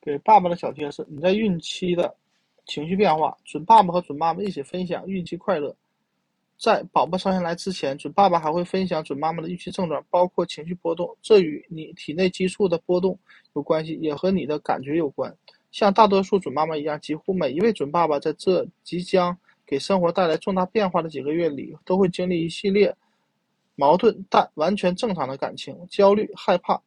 给爸爸的小贴士：你在孕期的情绪变化，准爸爸和准妈妈一起分享孕期快乐。在宝宝生下来之前，准爸爸还会分享准妈妈的孕期症状，包括情绪波动，这与你体内激素的波动有关系，也和你的感觉有关。像大多数准妈妈一样，几乎每一位准爸爸在这即将给生活带来重大变化的几个月里，都会经历一系列矛盾但完全正常的感情：焦虑、害怕、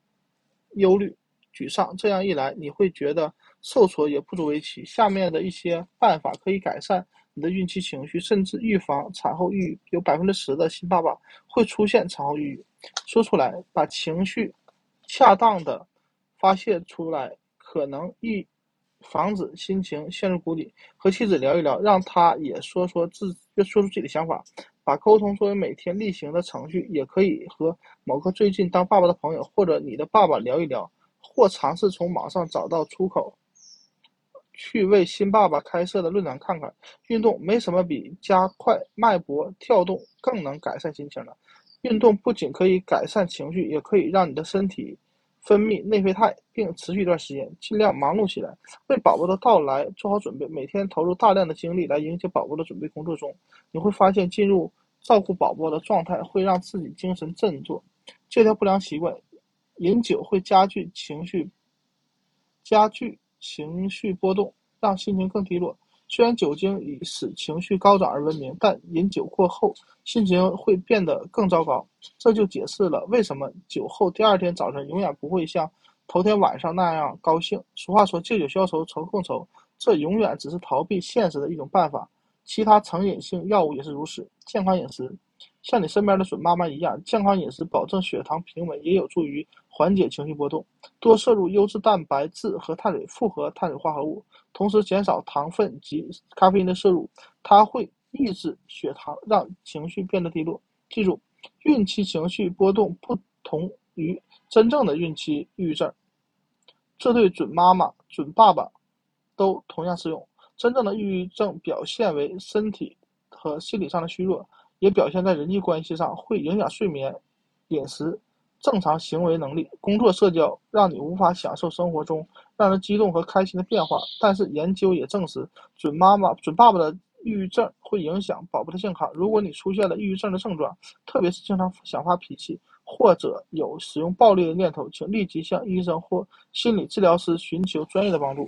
忧虑。沮丧，这样一来你会觉得受挫也不足为奇。下面的一些办法可以改善你的孕期情绪，甚至预防产后抑郁。有百分之十的新爸爸会出现产后抑郁。说出来，把情绪恰当的发泄出来，可能预防止心情陷入谷底。和妻子聊一聊，让他也说说自说出自己的想法。把沟通作为每天例行的程序，也可以和某个最近当爸爸的朋友或者你的爸爸聊一聊。或尝试从网上找到出口，去为新爸爸开设的论坛看看。运动没什么比加快脉搏跳动更能改善心情的。运动不仅可以改善情绪，也可以让你的身体分泌内啡肽，并持续一段时间。尽量忙碌起来，为宝宝的到来做好准备。每天投入大量的精力来迎接宝宝的准备工作中，你会发现进入照顾宝宝的状态会让自己精神振作。戒掉不良习惯。饮酒会加剧情绪，加剧情绪波动，让心情更低落。虽然酒精以使情绪高涨而闻名，但饮酒过后心情会变得更糟糕。这就解释了为什么酒后第二天早晨永远不会像头天晚上那样高兴。俗话说“借酒消愁愁更愁”，这永远只是逃避现实的一种办法。其他成瘾性药物也是如此。健康饮食。像你身边的准妈妈一样，健康饮食保证血糖平稳，也有助于缓解情绪波动。多摄入优质蛋白质和碳水复合碳水化合物，同时减少糖分及咖啡因的摄入，它会抑制血糖，让情绪变得低落。记住，孕期情绪波动不同于真正的孕期抑郁症，这对准妈妈、准爸爸都同样适用。真正的抑郁症表现为身体和心理上的虚弱。也表现在人际关系上，会影响睡眠、饮食、正常行为能力、工作、社交，让你无法享受生活中让人激动和开心的变化。但是研究也证实，准妈妈、准爸爸的抑郁症会影响宝宝的健康。如果你出现了抑郁症的症状，特别是经常想发脾气，或者有使用暴力的念头，请立即向医生或心理治疗师寻求专业的帮助。